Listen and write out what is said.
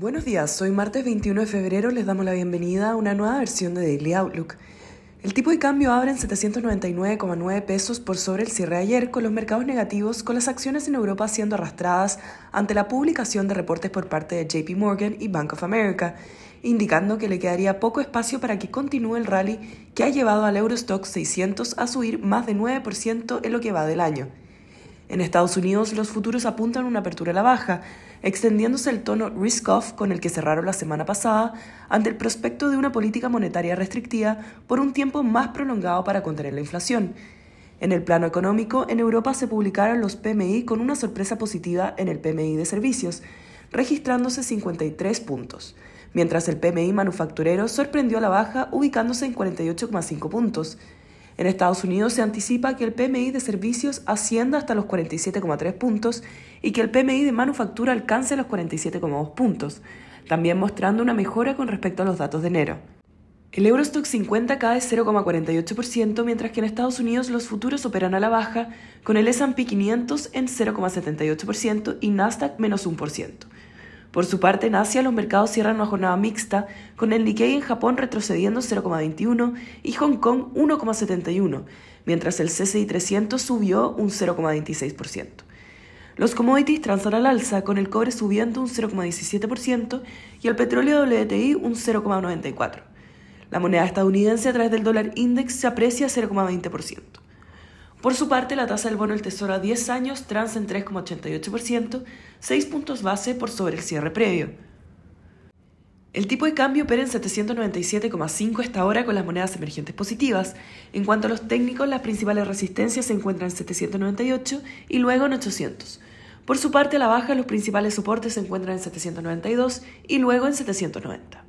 Buenos días, hoy martes 21 de febrero les damos la bienvenida a una nueva versión de Daily Outlook. El tipo de cambio abre en 799,9 pesos por sobre el cierre de ayer, con los mercados negativos, con las acciones en Europa siendo arrastradas ante la publicación de reportes por parte de JP Morgan y Bank of America, indicando que le quedaría poco espacio para que continúe el rally que ha llevado al Eurostock 600 a subir más de 9% en lo que va del año. En Estados Unidos, los futuros apuntan una apertura a la baja, extendiéndose el tono risk-off con el que cerraron la semana pasada ante el prospecto de una política monetaria restrictiva por un tiempo más prolongado para contener la inflación. En el plano económico, en Europa se publicaron los PMI con una sorpresa positiva en el PMI de servicios, registrándose 53 puntos, mientras el PMI manufacturero sorprendió a la baja ubicándose en 48,5 puntos. En Estados Unidos se anticipa que el PMI de servicios ascienda hasta los 47,3 puntos y que el PMI de manufactura alcance los 47,2 puntos, también mostrando una mejora con respecto a los datos de enero. El Eurostock 50 cae 0,48%, mientras que en Estados Unidos los futuros operan a la baja, con el S&P 500 en 0,78% y Nasdaq menos 1%. Por su parte, en Asia los mercados cierran una jornada mixta, con el Nikkei en Japón retrocediendo 0,21 y Hong Kong 1,71, mientras el CCI 300 subió un 0,26%. Los commodities transan al alza, con el cobre subiendo un 0,17% y el petróleo WTI un 0,94%. La moneda estadounidense a través del dólar index se aprecia 0,20%. Por su parte, la tasa del bono del Tesoro a 10 años transa en 3,88%, 6 puntos base por sobre el cierre previo. El tipo de cambio opera en 797,5 esta hora con las monedas emergentes positivas. En cuanto a los técnicos, las principales resistencias se encuentran en 798 y luego en 800. Por su parte, a la baja, los principales soportes se encuentran en 792 y luego en 790.